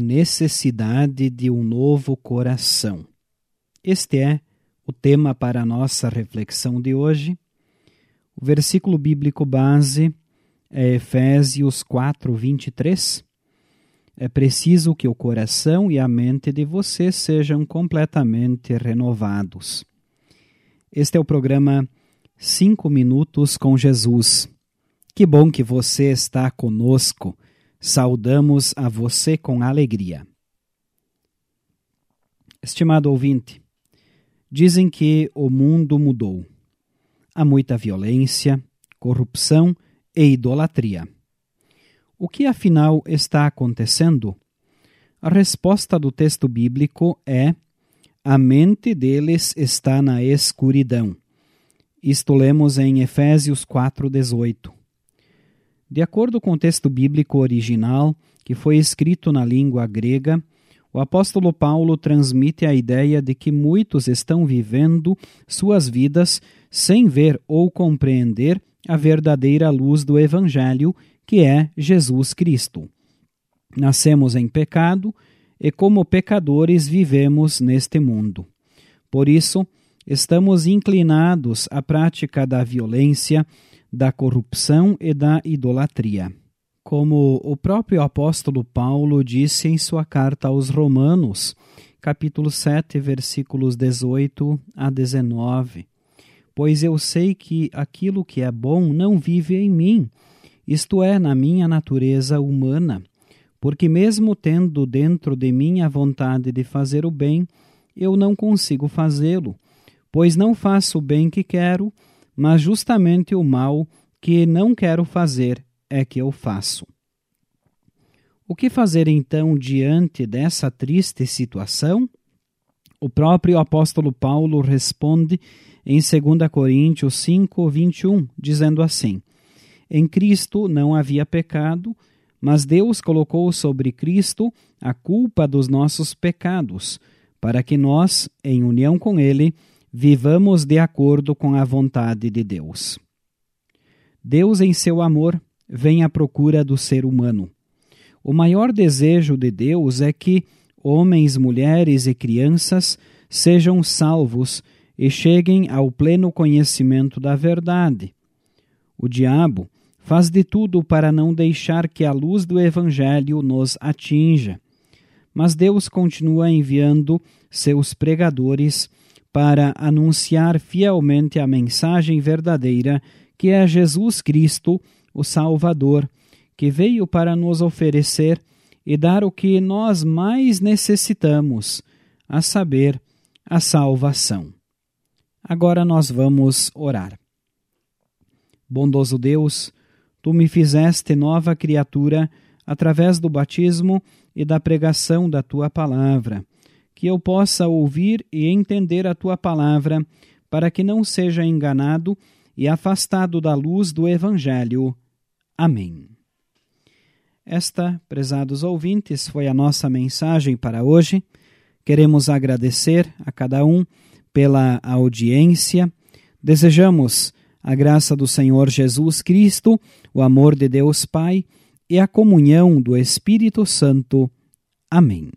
necessidade de um novo coração. Este é o tema para a nossa reflexão de hoje. O versículo bíblico base é Efésios 4, 23. É preciso que o coração e a mente de vocês sejam completamente renovados. Este é o programa Cinco Minutos com Jesus. Que bom que você está conosco. Saudamos a você com alegria. Estimado ouvinte, dizem que o mundo mudou. Há muita violência, corrupção e idolatria. O que afinal está acontecendo? A resposta do texto bíblico é: a mente deles está na escuridão. Isto lemos em Efésios 4:18. De acordo com o texto bíblico original, que foi escrito na língua grega, o apóstolo Paulo transmite a ideia de que muitos estão vivendo suas vidas sem ver ou compreender a verdadeira luz do Evangelho, que é Jesus Cristo. Nascemos em pecado e, como pecadores, vivemos neste mundo. Por isso, estamos inclinados à prática da violência, da corrupção e da idolatria. Como o próprio apóstolo Paulo disse em sua carta aos Romanos, capítulo 7, versículos 18 a 19: Pois eu sei que aquilo que é bom não vive em mim, isto é, na minha natureza humana, porque mesmo tendo dentro de mim a vontade de fazer o bem, eu não consigo fazê-lo, pois não faço o bem que quero, mas justamente o mal que não quero fazer é que eu faço. O que fazer então diante dessa triste situação? O próprio apóstolo Paulo responde em 2 Coríntios 5, 21, dizendo assim: Em Cristo não havia pecado, mas Deus colocou sobre Cristo a culpa dos nossos pecados, para que nós, em união com Ele, vivamos de acordo com a vontade de Deus. Deus, em seu amor, vem à procura do ser humano. O maior desejo de Deus é que homens, mulheres e crianças sejam salvos e cheguem ao pleno conhecimento da verdade. O diabo faz de tudo para não deixar que a luz do Evangelho nos atinja. Mas Deus continua enviando seus pregadores para anunciar fielmente a mensagem verdadeira que é Jesus Cristo, o Salvador, que veio para nos oferecer e dar o que nós mais necessitamos, a saber, a salvação. Agora nós vamos orar. Bondoso Deus, tu me fizeste nova criatura através do batismo e da pregação da tua palavra, que eu possa ouvir e entender a tua palavra, para que não seja enganado e afastado da luz do Evangelho. Amém. Esta, prezados ouvintes, foi a nossa mensagem para hoje. Queremos agradecer a cada um pela audiência. Desejamos a graça do Senhor Jesus Cristo, o amor de Deus Pai e a comunhão do Espírito Santo. Amém.